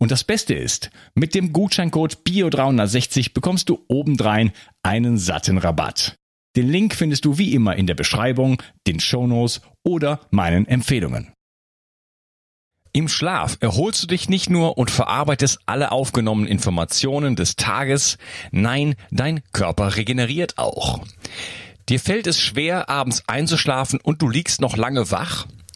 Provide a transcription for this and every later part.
Und das Beste ist, mit dem Gutscheincode BIO360 bekommst du obendrein einen satten Rabatt. Den Link findest du wie immer in der Beschreibung, den Shownotes oder meinen Empfehlungen. Im Schlaf erholst du dich nicht nur und verarbeitest alle aufgenommenen Informationen des Tages, nein, dein Körper regeneriert auch. Dir fällt es schwer, abends einzuschlafen und du liegst noch lange wach?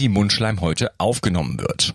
die Mundschleimhäute aufgenommen wird.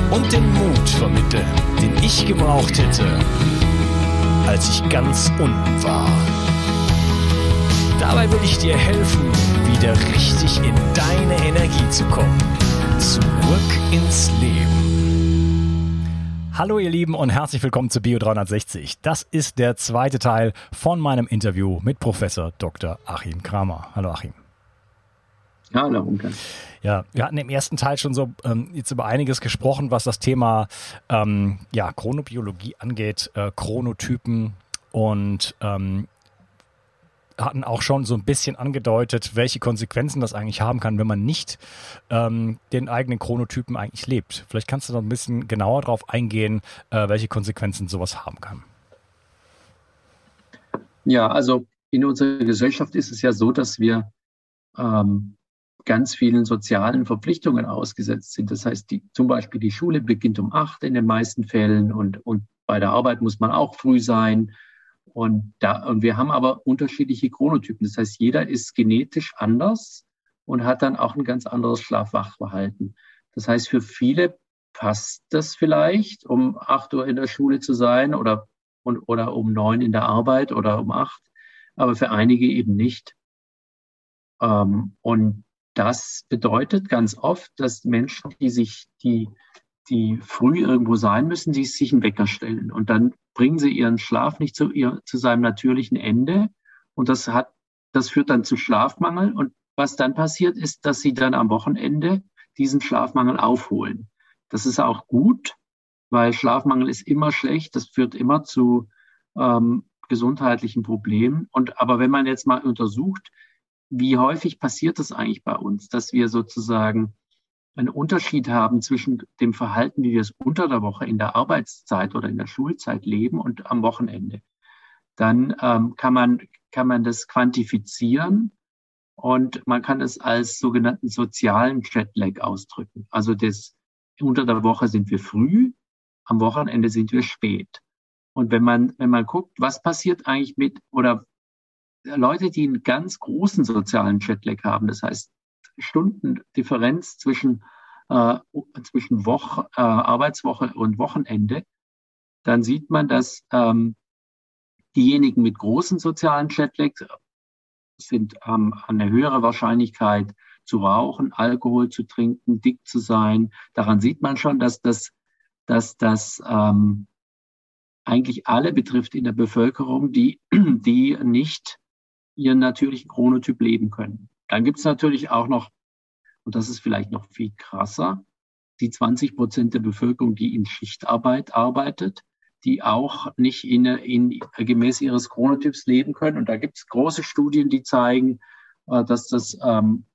und den Mut vermitteln, den ich gebraucht hätte, als ich ganz unten war. Dabei will ich dir helfen, wieder richtig in deine Energie zu kommen. Zurück ins Leben. Hallo ihr Lieben und herzlich willkommen zu Bio 360. Das ist der zweite Teil von meinem Interview mit Professor Dr. Achim Kramer. Hallo Achim. Hallo Unke. Ja, wir hatten im ersten Teil schon so ähm, jetzt über einiges gesprochen, was das Thema ähm, ja, Chronobiologie angeht, äh, Chronotypen und ähm, hatten auch schon so ein bisschen angedeutet, welche Konsequenzen das eigentlich haben kann, wenn man nicht ähm, den eigenen Chronotypen eigentlich lebt. Vielleicht kannst du noch ein bisschen genauer darauf eingehen, äh, welche Konsequenzen sowas haben kann. Ja, also in unserer Gesellschaft ist es ja so, dass wir ähm, ganz vielen sozialen Verpflichtungen ausgesetzt sind. Das heißt, die, zum Beispiel die Schule beginnt um acht in den meisten Fällen und, und bei der Arbeit muss man auch früh sein. Und, da, und wir haben aber unterschiedliche Chronotypen. Das heißt, jeder ist genetisch anders und hat dann auch ein ganz anderes Schlafwachverhalten. Das heißt, für viele passt das vielleicht, um acht Uhr in der Schule zu sein oder, und, oder um neun in der Arbeit oder um acht, aber für einige eben nicht. Ähm, und das bedeutet ganz oft, dass Menschen, die sich, die, die früh irgendwo sein müssen, die sich einen Wecker stellen. Und dann bringen sie ihren Schlaf nicht zu, ihr, zu seinem natürlichen Ende. Und das hat, das führt dann zu Schlafmangel. Und was dann passiert, ist, dass sie dann am Wochenende diesen Schlafmangel aufholen. Das ist auch gut, weil Schlafmangel ist immer schlecht. Das führt immer zu ähm, gesundheitlichen Problemen. Und aber wenn man jetzt mal untersucht, wie häufig passiert das eigentlich bei uns, dass wir sozusagen einen Unterschied haben zwischen dem Verhalten, wie wir es unter der Woche in der Arbeitszeit oder in der Schulzeit leben und am Wochenende. Dann ähm, kann, man, kann man das quantifizieren Und man kann es als sogenannten sozialen Jetlag ausdrücken. Also das, unter der Woche sind wir früh, am Wochenende sind wir spät. Und wenn man, wenn man guckt, was passiert eigentlich mit, oder Leute, die einen ganz großen sozialen Jetlag haben, das heißt Stundendifferenz zwischen, äh, zwischen Woche, äh, Arbeitswoche und Wochenende, dann sieht man, dass ähm, diejenigen mit großen sozialen Jetlag sind, haben eine höhere Wahrscheinlichkeit zu rauchen, Alkohol zu trinken, dick zu sein. Daran sieht man schon, dass das, dass das ähm, eigentlich alle betrifft in der Bevölkerung, die, die nicht ihren natürlichen Chronotyp leben können. Dann gibt es natürlich auch noch, und das ist vielleicht noch viel krasser, die 20 Prozent der Bevölkerung, die in Schichtarbeit arbeitet, die auch nicht in, in, gemäß ihres Chronotyps leben können. Und da gibt es große Studien, die zeigen, äh, dass das ähm,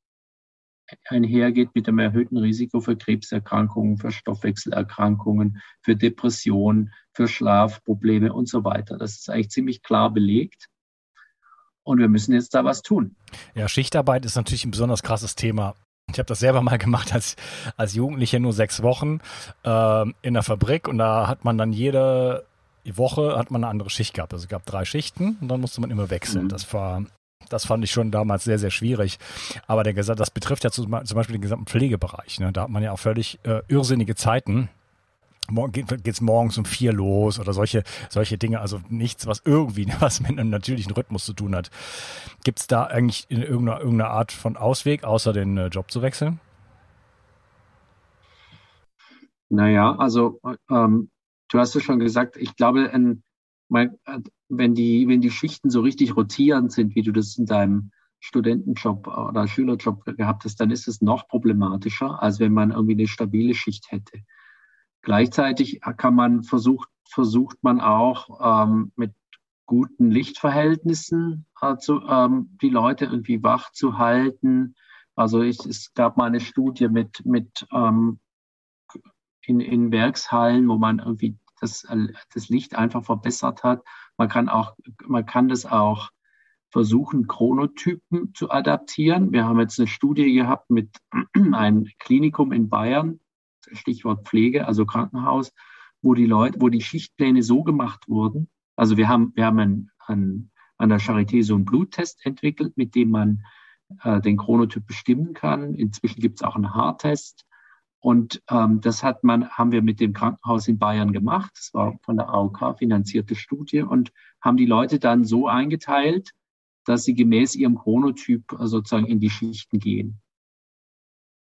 einhergeht mit einem erhöhten Risiko für Krebserkrankungen, für Stoffwechselerkrankungen, für Depressionen, für Schlafprobleme und so weiter. Das ist eigentlich ziemlich klar belegt. Und wir müssen jetzt da was tun. Ja, Schichtarbeit ist natürlich ein besonders krasses Thema. Ich habe das selber mal gemacht als, als Jugendlicher, nur sechs Wochen äh, in der Fabrik und da hat man dann jede Woche hat man eine andere Schicht gehabt. Also es gab drei Schichten und dann musste man immer wechseln. Mhm. Das war das fand ich schon damals sehr, sehr schwierig. Aber der, das betrifft ja zum Beispiel den gesamten Pflegebereich. Ne? Da hat man ja auch völlig äh, irrsinnige Zeiten geht es morgens um vier los oder solche, solche Dinge, also nichts, was irgendwie was mit einem natürlichen Rhythmus zu tun hat. Gibt es da eigentlich in irgendeiner, irgendeiner Art von Ausweg, außer den äh, Job zu wechseln? Naja, also ähm, du hast es schon gesagt, ich glaube, ein, mein, wenn, die, wenn die Schichten so richtig rotierend sind, wie du das in deinem Studentenjob oder Schülerjob gehabt hast, dann ist es noch problematischer, als wenn man irgendwie eine stabile Schicht hätte. Gleichzeitig kann man versucht, versucht man auch ähm, mit guten Lichtverhältnissen also, ähm, die Leute irgendwie wach zu halten. Also ich, es gab mal eine Studie mit, mit ähm, in, in Werkshallen, wo man irgendwie das, das Licht einfach verbessert hat. Man kann auch, man kann das auch versuchen, Chronotypen zu adaptieren. Wir haben jetzt eine Studie gehabt mit einem Klinikum in Bayern, Stichwort Pflege, also Krankenhaus, wo die Leute, wo die Schichtpläne so gemacht wurden. Also wir haben, wir haben ein, ein, an der Charité so einen Bluttest entwickelt, mit dem man äh, den Chronotyp bestimmen kann. Inzwischen gibt es auch einen Haartest. Und ähm, das hat man, haben wir mit dem Krankenhaus in Bayern gemacht. Das war von der AOK finanzierte Studie und haben die Leute dann so eingeteilt, dass sie gemäß ihrem Chronotyp äh, sozusagen in die Schichten gehen.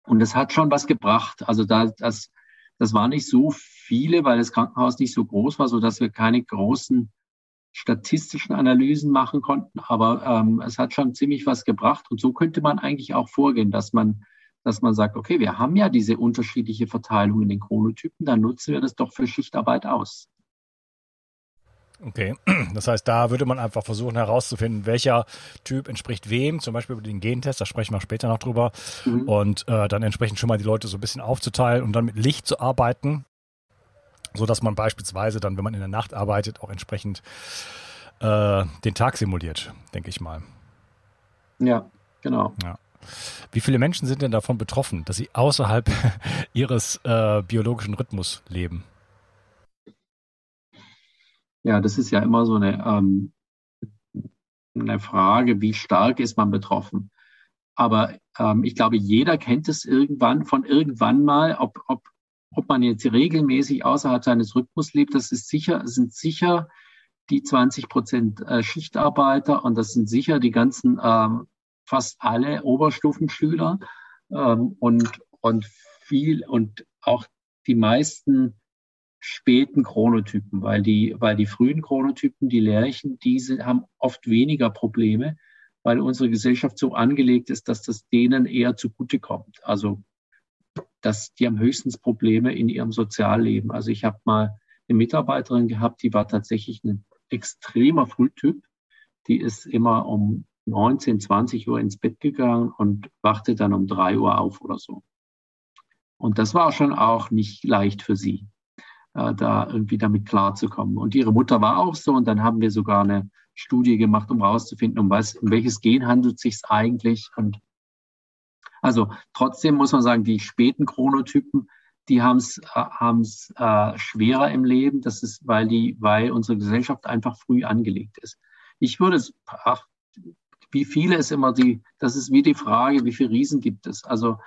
Und das hat schon was gebracht. Also da, das, das war nicht so viele, weil das Krankenhaus nicht so groß war, so dass wir keine großen statistischen Analysen machen konnten. Aber ähm, es hat schon ziemlich was gebracht. Und so könnte man eigentlich auch vorgehen, dass man, dass man sagt, okay, wir haben ja diese unterschiedliche Verteilung in den Chronotypen, dann nutzen wir das doch für Schichtarbeit aus. Okay, das heißt, da würde man einfach versuchen herauszufinden, welcher Typ entspricht wem, zum Beispiel über den Gentest, da sprechen wir später noch drüber, mhm. und äh, dann entsprechend schon mal die Leute so ein bisschen aufzuteilen und dann mit Licht zu arbeiten, so dass man beispielsweise dann, wenn man in der Nacht arbeitet, auch entsprechend äh, den Tag simuliert, denke ich mal. Ja, genau. Ja. Wie viele Menschen sind denn davon betroffen, dass sie außerhalb ihres äh, biologischen Rhythmus leben? Ja, das ist ja immer so eine, ähm, eine Frage, wie stark ist man betroffen. Aber ähm, ich glaube, jeder kennt es irgendwann von irgendwann mal, ob, ob, ob man jetzt regelmäßig außerhalb seines Rhythmus lebt. Das ist sicher, sind sicher die 20 Prozent äh, Schichtarbeiter und das sind sicher die ganzen, ähm, fast alle Oberstufenschüler ähm, und, und viel und auch die meisten späten Chronotypen, weil die, weil die frühen Chronotypen, die Lerchen, diese haben oft weniger Probleme, weil unsere Gesellschaft so angelegt ist, dass das denen eher zugutekommt. Also, dass die haben höchstens Probleme in ihrem Sozialleben. Also ich habe mal eine Mitarbeiterin gehabt, die war tatsächlich ein extremer Frühtyp. Die ist immer um 19, 20 Uhr ins Bett gegangen und wachte dann um drei Uhr auf oder so. Und das war schon auch nicht leicht für sie äh, da irgendwie damit klarzukommen. Und ihre Mutter war auch so und dann haben wir sogar eine Studie gemacht, um herauszufinden, um was, um welches Gen handelt es sich eigentlich. Und also trotzdem muss man sagen, die späten Chronotypen, die haben es äh, äh, schwerer im Leben. Das ist, weil die, weil unsere Gesellschaft einfach früh angelegt ist. Ich würde es, ach, wie viele ist immer die, das ist wie die Frage, wie viele Riesen gibt es? Also,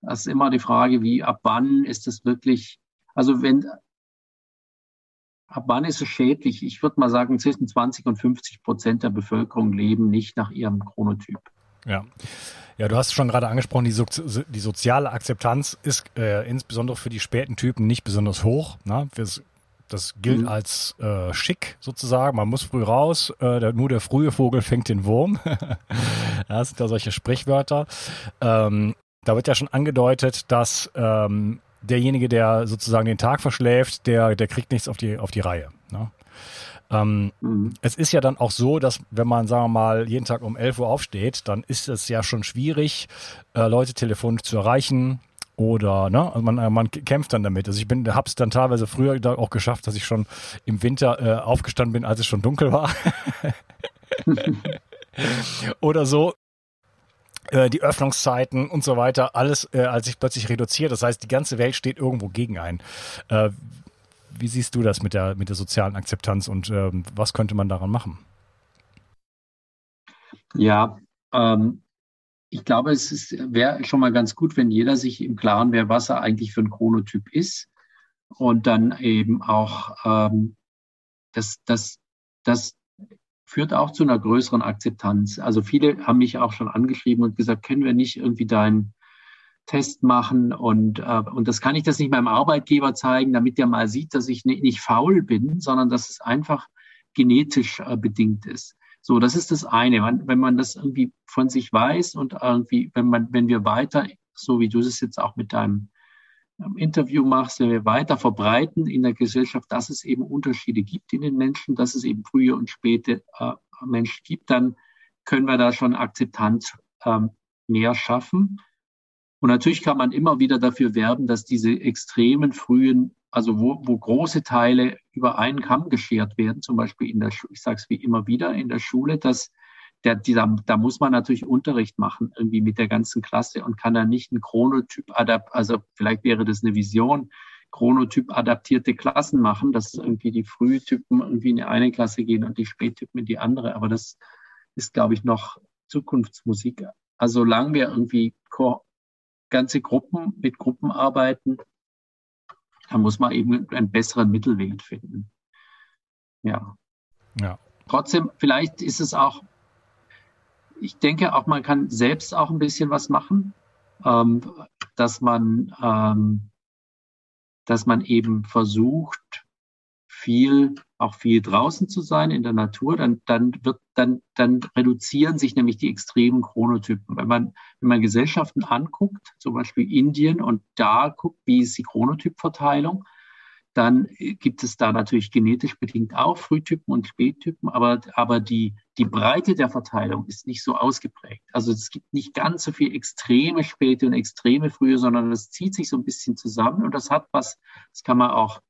das ist immer die Frage, wie, ab wann ist es wirklich, also wenn, ab wann ist es schädlich? Ich würde mal sagen, zwischen 20 und 50 Prozent der Bevölkerung leben nicht nach ihrem Chronotyp. Ja. Ja, du hast schon gerade angesprochen, die, so die soziale Akzeptanz ist äh, insbesondere für die späten Typen nicht besonders hoch. Ne? Das gilt mhm. als äh, schick sozusagen. Man muss früh raus. Äh, der, nur der frühe Vogel fängt den Wurm. das sind da solche Sprichwörter. Ähm, da wird ja schon angedeutet, dass ähm, derjenige, der sozusagen den Tag verschläft, der, der kriegt nichts auf die, auf die Reihe. Ne? Ähm, mhm. Es ist ja dann auch so, dass wenn man, sagen wir mal, jeden Tag um 11 Uhr aufsteht, dann ist es ja schon schwierig, äh, Leute telefonisch zu erreichen oder ne, also man, man kämpft dann damit. Also ich bin, habe es dann teilweise früher auch geschafft, dass ich schon im Winter äh, aufgestanden bin, als es schon dunkel war. oder so äh, die Öffnungszeiten und so weiter, alles äh, als sich plötzlich reduziert. Das heißt, die ganze Welt steht irgendwo gegen einen. Äh, wie siehst du das mit der, mit der sozialen Akzeptanz und ähm, was könnte man daran machen? Ja, ähm, ich glaube, es wäre schon mal ganz gut, wenn jeder sich im Klaren wäre, was er eigentlich für ein Chronotyp ist. Und dann eben auch, ähm, das, das, das führt auch zu einer größeren Akzeptanz. Also viele haben mich auch schon angeschrieben und gesagt, können wir nicht irgendwie deinen Test machen und, äh, und das kann ich das nicht meinem Arbeitgeber zeigen, damit der mal sieht, dass ich nicht, nicht faul bin, sondern dass es einfach genetisch äh, bedingt ist. So, das ist das eine. Man, wenn man das irgendwie von sich weiß und irgendwie, wenn man, wenn wir weiter, so wie du es jetzt auch mit deinem Interview machst, wenn wir weiter verbreiten in der Gesellschaft, dass es eben Unterschiede gibt in den Menschen, dass es eben frühe und späte äh, Menschen gibt, dann können wir da schon Akzeptanz ähm, mehr schaffen. Und natürlich kann man immer wieder dafür werben, dass diese extremen frühen, also wo, wo große Teile über einen Kamm geschert werden, zum Beispiel in der, ich sage es wie immer wieder, in der Schule, dass der, die, da, muss man natürlich Unterricht machen, irgendwie mit der ganzen Klasse und kann da nicht einen Chronotyp adapt, also vielleicht wäre das eine Vision, Chronotyp adaptierte Klassen machen, dass irgendwie die Frühtypen irgendwie in eine Klasse gehen und die Spättypen in die andere. Aber das ist, glaube ich, noch Zukunftsmusik. Also solange wir irgendwie ganze Gruppen mit Gruppen arbeiten, da muss man eben einen besseren Mittelweg finden. Ja. Ja. Trotzdem, vielleicht ist es auch, ich denke auch, man kann selbst auch ein bisschen was machen, ähm, dass man, ähm, dass man eben versucht, viel auch viel draußen zu sein in der Natur, dann, dann wird, dann, dann reduzieren sich nämlich die extremen Chronotypen. Wenn man, wenn man Gesellschaften anguckt, zum Beispiel Indien und da guckt, wie ist die Chronotypverteilung, dann gibt es da natürlich genetisch bedingt auch Frühtypen und Spättypen, aber, aber die, die Breite der Verteilung ist nicht so ausgeprägt. Also es gibt nicht ganz so viel extreme Späte und extreme Frühe, sondern es zieht sich so ein bisschen zusammen und das hat was, das kann man auch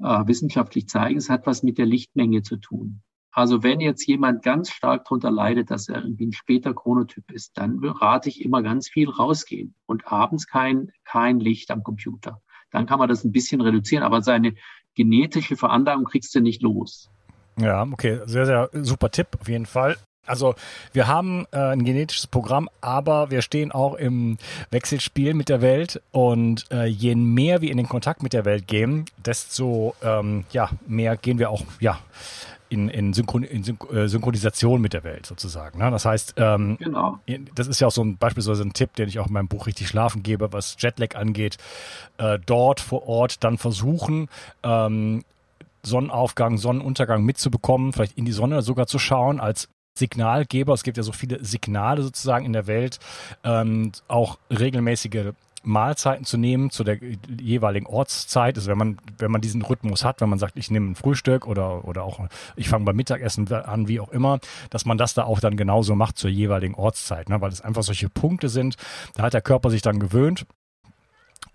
äh, wissenschaftlich zeigen, es hat was mit der Lichtmenge zu tun. Also wenn jetzt jemand ganz stark darunter leidet, dass er irgendwie ein später Chronotyp ist, dann rate ich immer ganz viel rausgehen und abends kein, kein Licht am Computer. Dann kann man das ein bisschen reduzieren, aber seine genetische Veranlagung kriegst du nicht los. Ja, okay, sehr, sehr super Tipp auf jeden Fall. Also wir haben äh, ein genetisches Programm, aber wir stehen auch im Wechselspiel mit der Welt und äh, je mehr wir in den Kontakt mit der Welt gehen, desto ähm, ja, mehr gehen wir auch ja, in, in, Synchron in äh, Synchronisation mit der Welt sozusagen. Ne? Das heißt, ähm, genau. das ist ja auch so ein beispielsweise ein Tipp, den ich auch in meinem Buch richtig schlafen gebe, was Jetlag angeht. Äh, dort vor Ort dann versuchen, ähm, Sonnenaufgang, Sonnenuntergang mitzubekommen, vielleicht in die Sonne sogar zu schauen, als Signalgeber. Es gibt ja so viele Signale sozusagen in der Welt, ähm, auch regelmäßige Mahlzeiten zu nehmen zu der jeweiligen Ortszeit. Also wenn man, wenn man diesen Rhythmus hat, wenn man sagt, ich nehme ein Frühstück oder, oder auch ich fange beim Mittagessen an, wie auch immer, dass man das da auch dann genauso macht zur jeweiligen Ortszeit, ne? weil es einfach solche Punkte sind. Da hat der Körper sich dann gewöhnt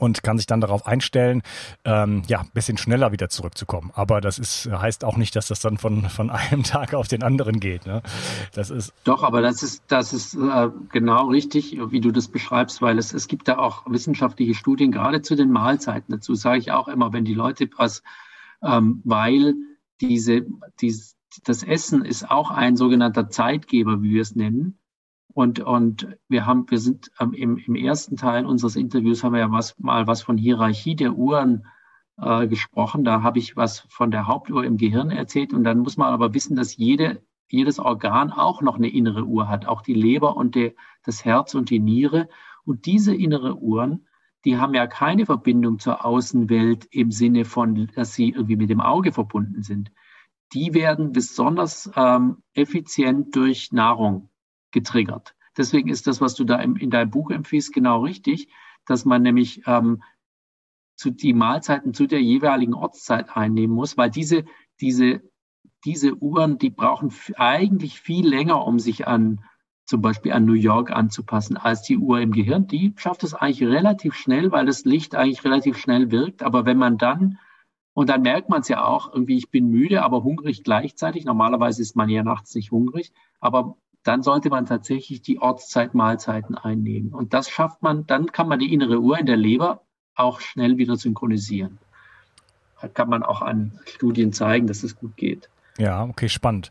und kann sich dann darauf einstellen, ähm, ja, bisschen schneller wieder zurückzukommen. Aber das ist, heißt auch nicht, dass das dann von, von einem Tag auf den anderen geht. Ne? Das ist Doch, aber das ist, das ist äh, genau richtig, wie du das beschreibst, weil es, es gibt da auch wissenschaftliche Studien, gerade zu den Mahlzeiten. Dazu sage ich auch immer, wenn die Leute was, ähm, weil diese, diese, das Essen ist auch ein sogenannter Zeitgeber, wie wir es nennen. Und, und wir haben, wir sind ähm, im, im ersten Teil unseres Interviews haben wir ja was, mal was von Hierarchie der Uhren äh, gesprochen. Da habe ich was von der Hauptuhr im Gehirn erzählt. Und dann muss man aber wissen, dass jede, jedes Organ auch noch eine innere Uhr hat, auch die Leber und die, das Herz und die Niere. Und diese innere Uhren, die haben ja keine Verbindung zur Außenwelt im Sinne von, dass sie irgendwie mit dem Auge verbunden sind. Die werden besonders ähm, effizient durch Nahrung getriggert. Deswegen ist das, was du da in deinem Buch empfiehlst, genau richtig, dass man nämlich ähm, zu die Mahlzeiten zu der jeweiligen Ortszeit einnehmen muss, weil diese, diese, diese Uhren, die brauchen eigentlich viel länger, um sich an zum Beispiel an New York anzupassen, als die Uhr im Gehirn. Die schafft es eigentlich relativ schnell, weil das Licht eigentlich relativ schnell wirkt. Aber wenn man dann, und dann merkt man es ja auch, irgendwie, ich bin müde, aber hungrig gleichzeitig. Normalerweise ist man ja nachts nicht hungrig, aber dann sollte man tatsächlich die Ortszeitmahlzeiten einnehmen. Und das schafft man, dann kann man die innere Uhr in der Leber auch schnell wieder synchronisieren. Da kann man auch an Studien zeigen, dass es gut geht. Ja, okay, spannend.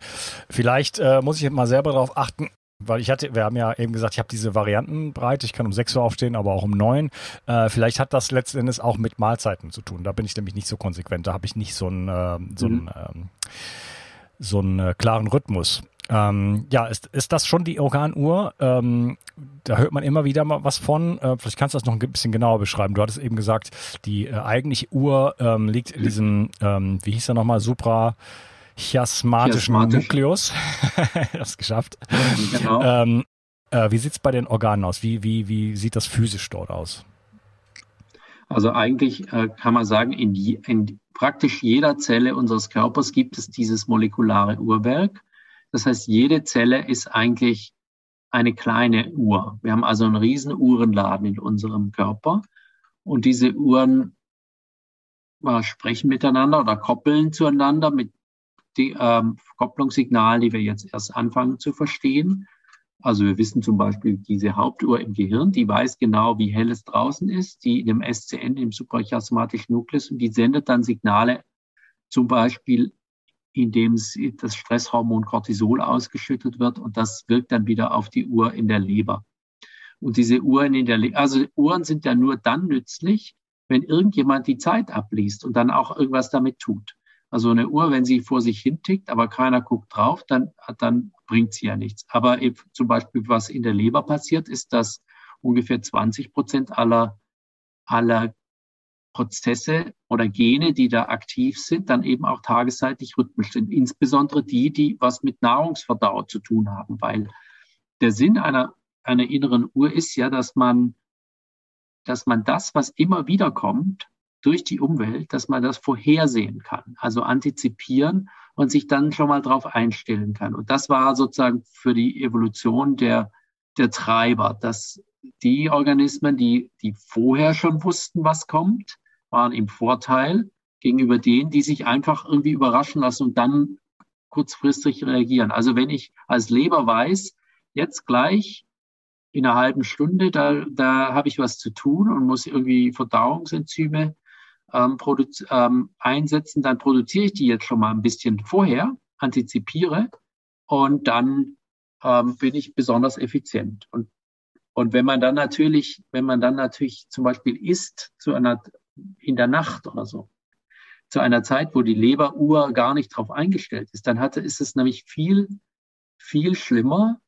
Vielleicht äh, muss ich mal selber darauf achten, weil ich hatte, wir haben ja eben gesagt, ich habe diese Variantenbreite, ich kann um 6 Uhr aufstehen, aber auch um 9. Äh, vielleicht hat das letztendlich auch mit Mahlzeiten zu tun. Da bin ich nämlich nicht so konsequent, da habe ich nicht so einen, äh, so mhm. ähm, so einen äh, klaren Rhythmus. Ähm, ja, ist, ist das schon die Organuhr? Ähm, da hört man immer wieder mal was von. Äh, vielleicht kannst du das noch ein bisschen genauer beschreiben. Du hattest eben gesagt, die äh, eigentliche Uhr ähm, liegt in diesem, ähm, wie hieß er nochmal, suprachiasmatischen Chiasmatisch. Nukleus. das geschafft. Genau. Ähm, äh, wie sieht's bei den Organen aus? Wie, wie, wie sieht das physisch dort aus? Also eigentlich äh, kann man sagen, in, in praktisch jeder Zelle unseres Körpers gibt es dieses molekulare Uhrwerk. Das heißt, jede Zelle ist eigentlich eine kleine Uhr. Wir haben also einen riesen Uhrenladen in unserem Körper und diese Uhren äh, sprechen miteinander oder koppeln zueinander mit die ähm, Kopplungssignalen, die wir jetzt erst anfangen zu verstehen. Also wir wissen zum Beispiel diese Hauptuhr im Gehirn, die weiß genau, wie hell es draußen ist, die in dem SCN, im suprachiasmatischen Nukleus, und die sendet dann Signale zum Beispiel indem das Stresshormon Cortisol ausgeschüttet wird und das wirkt dann wieder auf die Uhr in der Leber. Und diese Uhren in der Leber, also Uhren sind ja nur dann nützlich, wenn irgendjemand die Zeit abliest und dann auch irgendwas damit tut. Also eine Uhr, wenn sie vor sich hin tickt, aber keiner guckt drauf, dann, dann bringt sie ja nichts. Aber zum Beispiel, was in der Leber passiert, ist, dass ungefähr 20 Prozent aller, aller Prozesse oder Gene, die da aktiv sind, dann eben auch tagesseitig rhythmisch sind. Insbesondere die, die was mit Nahrungsverdauer zu tun haben, weil der Sinn einer, einer inneren Uhr ist ja, dass man, dass man das, was immer wieder kommt, durch die Umwelt, dass man das vorhersehen kann, also antizipieren und sich dann schon mal darauf einstellen kann. Und das war sozusagen für die Evolution der, der Treiber, dass die Organismen, die, die vorher schon wussten, was kommt, waren im Vorteil gegenüber denen, die sich einfach irgendwie überraschen lassen und dann kurzfristig reagieren. Also wenn ich als Leber weiß, jetzt gleich in einer halben Stunde, da, da habe ich was zu tun und muss irgendwie Verdauungsenzyme ähm, ähm, einsetzen, dann produziere ich die jetzt schon mal ein bisschen vorher, antizipiere und dann ähm, bin ich besonders effizient. Und, und wenn man dann natürlich, wenn man dann natürlich zum Beispiel isst zu einer in der Nacht oder so. Zu einer Zeit, wo die Leberuhr gar nicht darauf eingestellt ist, dann hatte, ist es nämlich viel, viel schlimmer.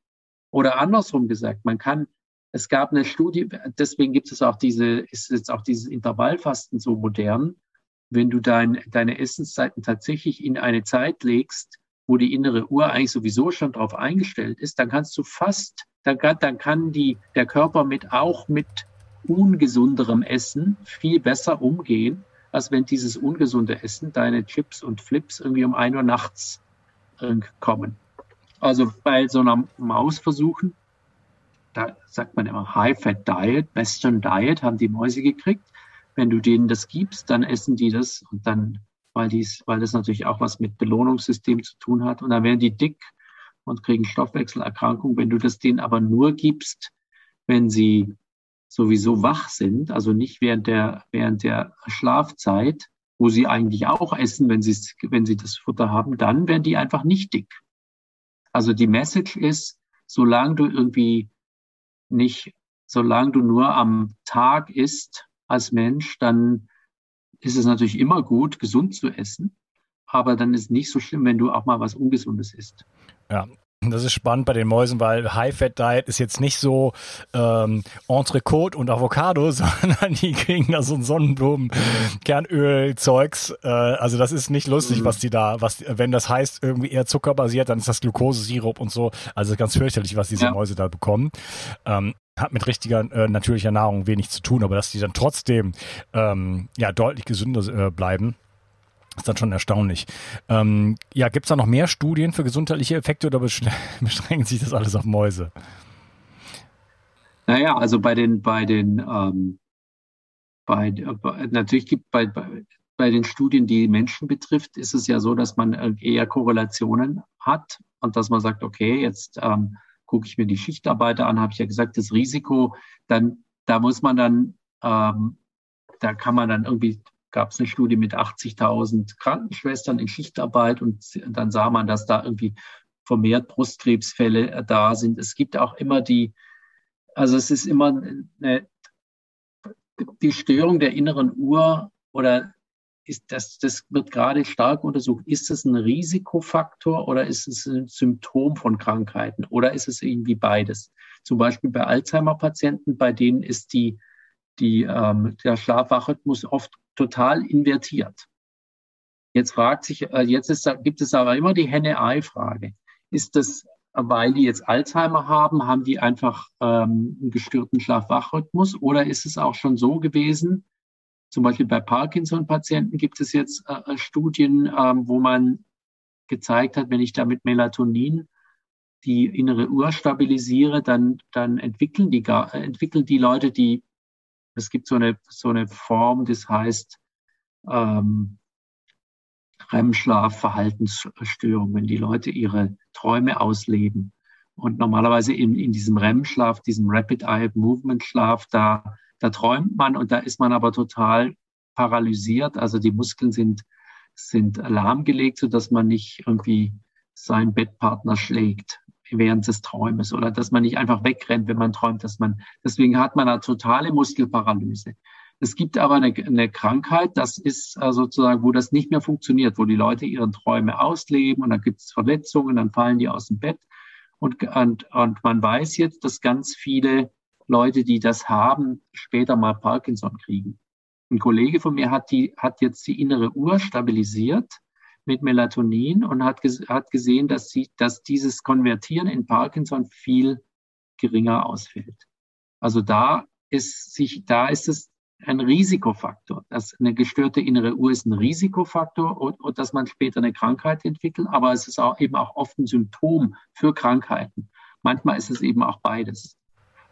Oder andersrum gesagt, man kann, es gab eine Studie, deswegen gibt es auch diese, ist jetzt auch dieses Intervallfasten so modern. Wenn du dein, deine Essenszeiten tatsächlich in eine Zeit legst, wo die innere Uhr eigentlich sowieso schon darauf eingestellt ist, dann kannst du fast, dann kann, dann kann die, der Körper mit auch mit ungesunderem Essen viel besser umgehen, als wenn dieses ungesunde Essen, deine Chips und Flips irgendwie um ein Uhr nachts äh, kommen. Also bei so einer Mausversuchen, da sagt man immer High-Fat Diet, Western Diet, haben die Mäuse gekriegt. wenn du denen das gibst, dann essen die das und dann, weil dies, weil das natürlich auch was mit Belohnungssystem zu tun hat und dann werden die dick und kriegen Stoffwechselerkrankungen. Wenn du das denen aber nur gibst, wenn sie sowieso wach sind, also nicht während der, während der Schlafzeit, wo sie eigentlich auch essen, wenn sie, wenn sie das Futter haben, dann werden die einfach nicht dick. Also die Message ist, solange du irgendwie nicht, solange du nur am Tag isst als Mensch, dann ist es natürlich immer gut, gesund zu essen. Aber dann ist nicht so schlimm, wenn du auch mal was Ungesundes isst. Ja, das ist spannend bei den Mäusen, weil High-Fat-Diet ist jetzt nicht so ähm, Entrecote und Avocado, sondern die kriegen da so ein Sonnenblumen, Kernöl-Zeugs. Äh, also das ist nicht lustig, mhm. was die da, was, wenn das heißt irgendwie eher zuckerbasiert, dann ist das Glukosesirup und so. Also ganz fürchterlich, was diese ja. Mäuse da bekommen. Ähm, hat mit richtiger äh, natürlicher Nahrung wenig zu tun, aber dass die dann trotzdem ähm, ja deutlich gesünder äh, bleiben ist dann schon erstaunlich. Ähm, ja, gibt es da noch mehr Studien für gesundheitliche Effekte oder beschränkt sich das alles auf Mäuse? Naja, also bei den, bei den, ähm, bei, bei, natürlich gibt bei, bei, bei den Studien, die Menschen betrifft, ist es ja so, dass man eher Korrelationen hat und dass man sagt, okay, jetzt ähm, gucke ich mir die Schichtarbeiter an, habe ich ja gesagt, das Risiko, dann da muss man dann, ähm, da kann man dann irgendwie gab es eine Studie mit 80.000 Krankenschwestern in Schichtarbeit und dann sah man, dass da irgendwie vermehrt Brustkrebsfälle äh, da sind. Es gibt auch immer die, also es ist immer eine, die Störung der inneren Uhr oder ist das, das wird gerade stark untersucht. Ist es ein Risikofaktor oder ist es ein Symptom von Krankheiten oder ist es irgendwie beides? Zum Beispiel bei Alzheimer-Patienten, bei denen ist die, die, ähm, der Schlafwachrhythmus oft total invertiert. Jetzt fragt sich, äh, jetzt ist, gibt es aber immer die Henne-Ei-Frage. Ist das, weil die jetzt Alzheimer haben, haben die einfach ähm, einen gestörten Schlaf-Wach-Rhythmus oder ist es auch schon so gewesen, zum Beispiel bei Parkinson-Patienten gibt es jetzt äh, äh Studien, ähm, wo man gezeigt hat, wenn ich da mit Melatonin die innere Uhr stabilisiere, dann, dann entwickeln die, gar, entwickeln die Leute, die es gibt so eine, so eine Form, das heißt ähm, REM-Schlaf-Verhaltensstörung, wenn die Leute ihre Träume ausleben. Und normalerweise in, in diesem REM-Schlaf, diesem Rapid Eye Movement Schlaf, da, da träumt man und da ist man aber total paralysiert. Also die Muskeln sind, sind lahmgelegt, sodass man nicht irgendwie seinen Bettpartner schlägt während des Träumes oder dass man nicht einfach wegrennt, wenn man träumt, dass man, deswegen hat man eine totale Muskelparalyse. Es gibt aber eine, eine Krankheit, das ist äh, sozusagen, wo das nicht mehr funktioniert, wo die Leute ihre Träume ausleben und dann gibt es Verletzungen, dann fallen die aus dem Bett. Und, und, und man weiß jetzt, dass ganz viele Leute, die das haben, später mal Parkinson kriegen. Ein Kollege von mir hat, die, hat jetzt die innere Uhr stabilisiert mit Melatonin und hat, hat gesehen, dass, sie, dass dieses Konvertieren in Parkinson viel geringer ausfällt. Also da ist sich, da ist es ein Risikofaktor. Das, eine gestörte innere Uhr ist ein Risikofaktor und, und dass man später eine Krankheit entwickelt, aber es ist auch eben auch oft ein Symptom für Krankheiten. Manchmal ist es eben auch beides.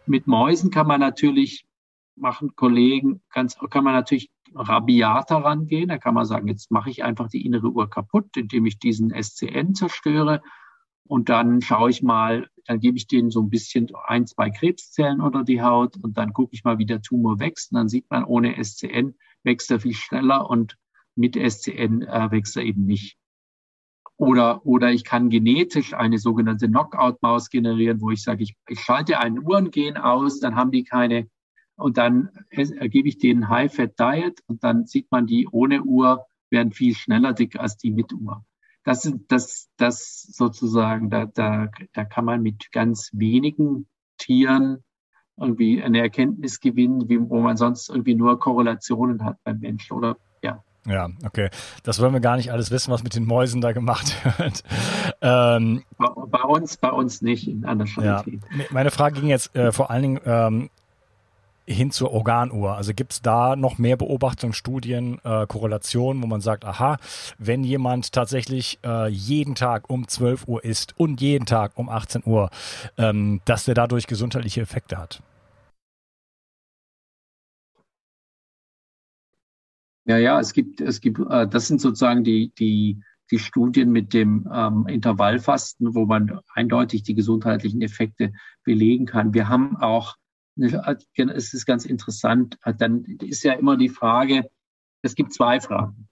Mit Mäusen kann man natürlich machen Kollegen, ganz, kann man natürlich rabiater rangehen. Da kann man sagen, jetzt mache ich einfach die innere Uhr kaputt, indem ich diesen SCN zerstöre. Und dann schaue ich mal, dann gebe ich denen so ein bisschen ein, zwei Krebszellen unter die Haut und dann gucke ich mal, wie der Tumor wächst. Und dann sieht man, ohne SCN wächst er viel schneller und mit SCN äh, wächst er eben nicht. Oder, oder ich kann genetisch eine sogenannte Knockout-Maus generieren, wo ich sage, ich, ich schalte ein Uhrengen aus, dann haben die keine und dann gebe ich denen High-Fat-Diet und dann sieht man, die ohne Uhr werden viel schneller dick als die mit Uhr. Das sind das, das sozusagen, da, da, da kann man mit ganz wenigen Tieren irgendwie eine Erkenntnis gewinnen, wie, wo man sonst irgendwie nur Korrelationen hat beim Menschen oder ja. Ja, okay. Das wollen wir gar nicht alles wissen, was mit den Mäusen da gemacht wird. ähm, bei, bei, uns, bei uns nicht in anderen Ja. Meine Frage ging jetzt äh, vor allen Dingen ähm, hin zur Organuhr. Also gibt es da noch mehr Beobachtungen, Studien, äh, Korrelationen, wo man sagt, aha, wenn jemand tatsächlich äh, jeden Tag um 12 Uhr isst und jeden Tag um 18 Uhr, ähm, dass der dadurch gesundheitliche Effekte hat? Ja, ja, es gibt, es gibt, äh, das sind sozusagen die, die, die Studien mit dem ähm, Intervallfasten, wo man eindeutig die gesundheitlichen Effekte belegen kann. Wir haben auch, es ist ganz interessant, dann ist ja immer die Frage, es gibt zwei Fragen.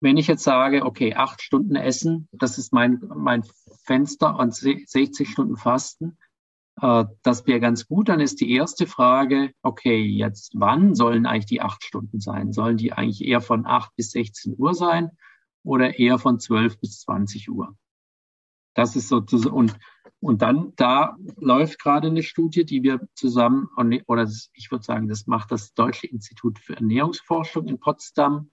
Wenn ich jetzt sage, okay, acht Stunden Essen, das ist mein, mein Fenster und 60 Stunden Fasten, äh, das wäre ganz gut. Dann ist die erste Frage, okay, jetzt wann sollen eigentlich die acht Stunden sein? Sollen die eigentlich eher von acht bis 16 Uhr sein oder eher von 12 bis 20 Uhr? Das ist sozusagen, und, und dann, da läuft gerade eine Studie, die wir zusammen, oder ich würde sagen, das macht das Deutsche Institut für Ernährungsforschung in Potsdam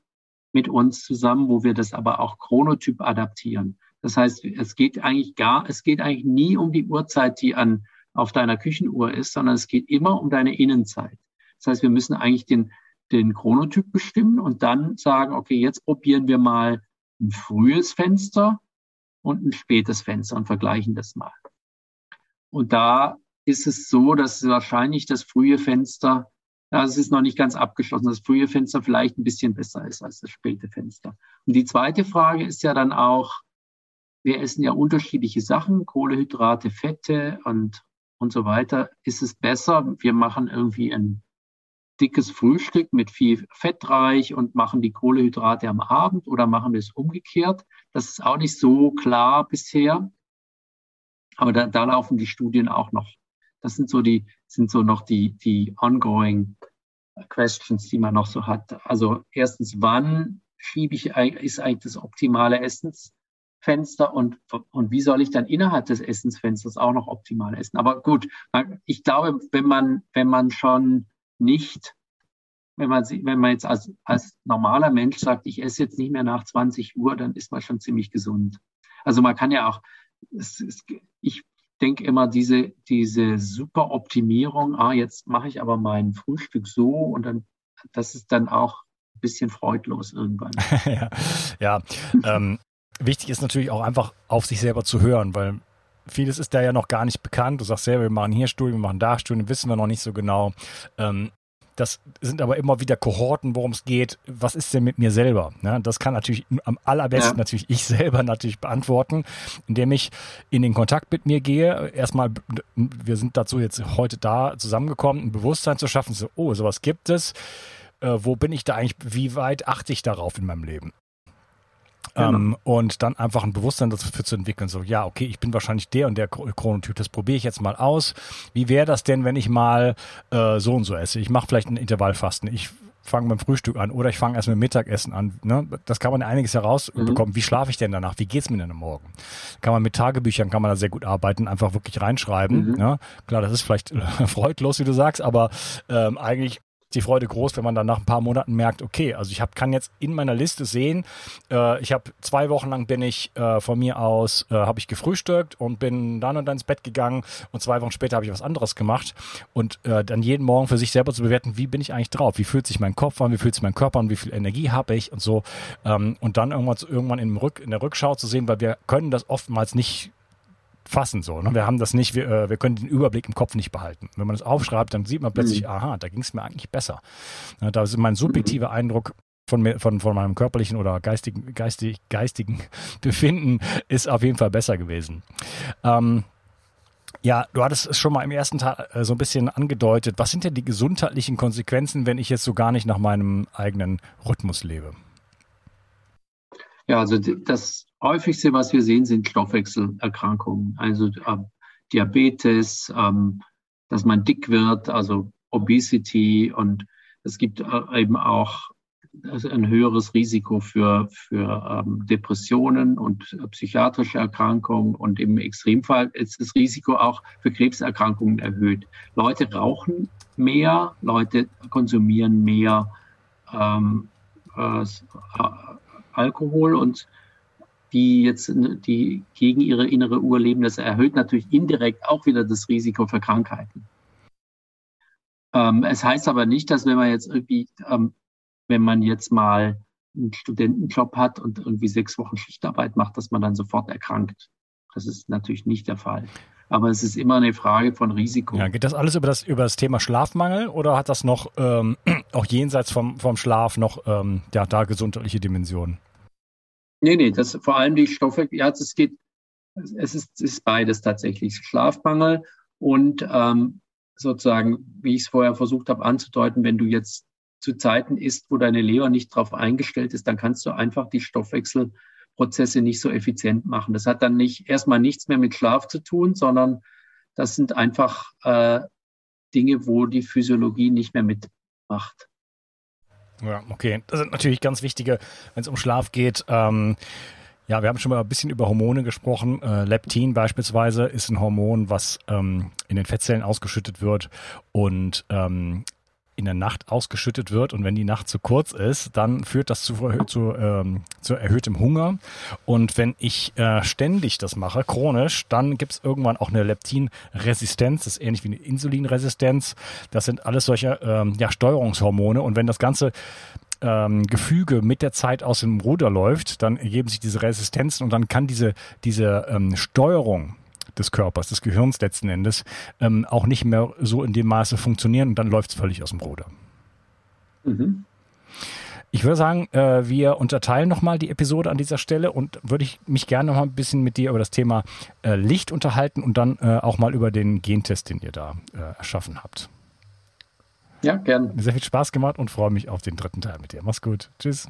mit uns zusammen, wo wir das aber auch chronotyp adaptieren. Das heißt, es geht eigentlich gar, es geht eigentlich nie um die Uhrzeit, die an auf deiner Küchenuhr ist, sondern es geht immer um deine Innenzeit. Das heißt, wir müssen eigentlich den, den Chronotyp bestimmen und dann sagen, okay, jetzt probieren wir mal ein frühes Fenster und ein spätes Fenster und vergleichen das mal. Und da ist es so, dass wahrscheinlich das frühe Fenster, ja, es ist noch nicht ganz abgeschlossen, das frühe Fenster vielleicht ein bisschen besser ist als das späte Fenster. Und die zweite Frage ist ja dann auch, wir essen ja unterschiedliche Sachen, Kohlehydrate, Fette und und so weiter, ist es besser, wir machen irgendwie ein dickes Frühstück mit viel Fettreich und machen die Kohlehydrate am Abend oder machen wir es umgekehrt. Das ist auch nicht so klar bisher. Aber da, da laufen die Studien auch noch. Das sind so die, sind so noch die, die ongoing questions, die man noch so hat. Also erstens, wann schiebe ich, ist eigentlich das optimale Essens, Fenster und, und wie soll ich dann innerhalb des Essensfensters auch noch optimal essen? Aber gut, ich glaube, wenn man, wenn man schon nicht, wenn man, wenn man jetzt als, als normaler Mensch sagt, ich esse jetzt nicht mehr nach 20 Uhr, dann ist man schon ziemlich gesund. Also man kann ja auch, es, es, ich denke immer, diese, diese super Optimierung, ah, jetzt mache ich aber mein Frühstück so und dann, das ist dann auch ein bisschen freudlos irgendwann. ja, ja ähm, wichtig ist natürlich auch einfach auf sich selber zu hören, weil vieles ist da ja noch gar nicht bekannt. Du sagst selber, wir machen hier Studien, wir machen da Studien, wissen wir noch nicht so genau. Ähm, das sind aber immer wieder Kohorten, worum es geht. Was ist denn mit mir selber? Ja, das kann natürlich am allerbesten ja. natürlich ich selber natürlich beantworten, indem ich in den Kontakt mit mir gehe. Erstmal, wir sind dazu jetzt heute da zusammengekommen, ein Bewusstsein zu schaffen. So, oh, sowas gibt es. Äh, wo bin ich da eigentlich? Wie weit achte ich darauf in meinem Leben? Genau. Ähm, und dann einfach ein Bewusstsein dafür zu entwickeln, so, ja, okay, ich bin wahrscheinlich der und der Chronotyp, das probiere ich jetzt mal aus. Wie wäre das denn, wenn ich mal äh, so und so esse? Ich mache vielleicht ein Intervallfasten. Ich fange beim Frühstück an oder ich fange erst mit dem Mittagessen an. Ne? Das kann man einiges herausbekommen. Mhm. Wie schlafe ich denn danach? Wie geht's mir denn am Morgen? Kann man mit Tagebüchern, kann man da sehr gut arbeiten, einfach wirklich reinschreiben. Mhm. Ne? Klar, das ist vielleicht freudlos, wie du sagst, aber ähm, eigentlich die Freude groß, wenn man dann nach ein paar Monaten merkt, okay, also ich hab, kann jetzt in meiner Liste sehen, äh, ich habe zwei Wochen lang bin ich äh, von mir aus, äh, habe ich gefrühstückt und bin dann und dann ins Bett gegangen und zwei Wochen später habe ich was anderes gemacht. Und äh, dann jeden Morgen für sich selber zu bewerten, wie bin ich eigentlich drauf, wie fühlt sich mein Kopf an, wie fühlt sich mein Körper an, wie viel Energie habe ich? Und so ähm, und dann irgendwann, irgendwann in, Rück, in der Rückschau zu sehen, weil wir können das oftmals nicht fassen so. Ne? Wir haben das nicht, wir, äh, wir können den Überblick im Kopf nicht behalten. Wenn man das aufschreibt, dann sieht man plötzlich, mhm. aha, da ging es mir eigentlich besser. Ja, da ist mein subjektiver mhm. Eindruck von, mir, von, von meinem körperlichen oder geistigen, geistig, geistigen Befinden ist auf jeden Fall besser gewesen. Ähm, ja, du hattest es schon mal im ersten Teil äh, so ein bisschen angedeutet. Was sind denn die gesundheitlichen Konsequenzen, wenn ich jetzt so gar nicht nach meinem eigenen Rhythmus lebe? Ja, also das häufigste, was wir sehen, sind Stoffwechselerkrankungen, also äh, Diabetes, ähm, dass man dick wird, also Obesity und es gibt äh, eben auch also ein höheres Risiko für, für ähm, Depressionen und äh, psychiatrische Erkrankungen und im Extremfall ist das Risiko auch für Krebserkrankungen erhöht. Leute rauchen mehr, Leute konsumieren mehr ähm, äh, Alkohol und die jetzt die gegen ihre innere Uhr leben, das erhöht natürlich indirekt auch wieder das Risiko für Krankheiten. Ähm, es heißt aber nicht, dass wenn man jetzt irgendwie, ähm, wenn man jetzt mal einen Studentenjob hat und irgendwie sechs Wochen Schichtarbeit macht, dass man dann sofort erkrankt. Das ist natürlich nicht der Fall. Aber es ist immer eine Frage von Risiko. Ja, geht das alles über das, über das Thema Schlafmangel oder hat das noch ähm, auch jenseits vom, vom Schlaf noch ähm, ja, da gesundheitliche Dimensionen? Nee, nee, das vor allem die Stoffe, ja, es geht, es ist, es ist beides tatsächlich. Schlafmangel und ähm, sozusagen, wie ich es vorher versucht habe anzudeuten, wenn du jetzt zu Zeiten isst, wo deine Leber nicht darauf eingestellt ist, dann kannst du einfach die Stoffwechselprozesse nicht so effizient machen. Das hat dann nicht erstmal nichts mehr mit Schlaf zu tun, sondern das sind einfach äh, Dinge, wo die Physiologie nicht mehr mitmacht. Ja, okay. Das sind natürlich ganz wichtige, wenn es um Schlaf geht. Ähm, ja, wir haben schon mal ein bisschen über Hormone gesprochen. Äh, Leptin beispielsweise ist ein Hormon, was ähm, in den Fettzellen ausgeschüttet wird und ähm, in der Nacht ausgeschüttet wird und wenn die Nacht zu kurz ist, dann führt das zu, zu, ähm, zu erhöhtem Hunger. Und wenn ich äh, ständig das mache, chronisch, dann gibt es irgendwann auch eine Leptinresistenz. Das ist ähnlich wie eine Insulinresistenz. Das sind alles solche ähm, ja, Steuerungshormone. Und wenn das Ganze ähm, Gefüge mit der Zeit aus dem Ruder läuft, dann ergeben sich diese Resistenzen und dann kann diese, diese ähm, Steuerung des Körpers, des Gehirns letzten Endes, ähm, auch nicht mehr so in dem Maße funktionieren und dann läuft es völlig aus dem Ruder. Mhm. Ich würde sagen, äh, wir unterteilen nochmal die Episode an dieser Stelle und würde ich mich gerne noch mal ein bisschen mit dir über das Thema äh, Licht unterhalten und dann äh, auch mal über den Gentest, den ihr da erschaffen habt. Ja, gern. Sehr viel Spaß gemacht und freue mich auf den dritten Teil mit dir. Mach's gut. Tschüss.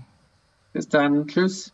Bis dann. Tschüss.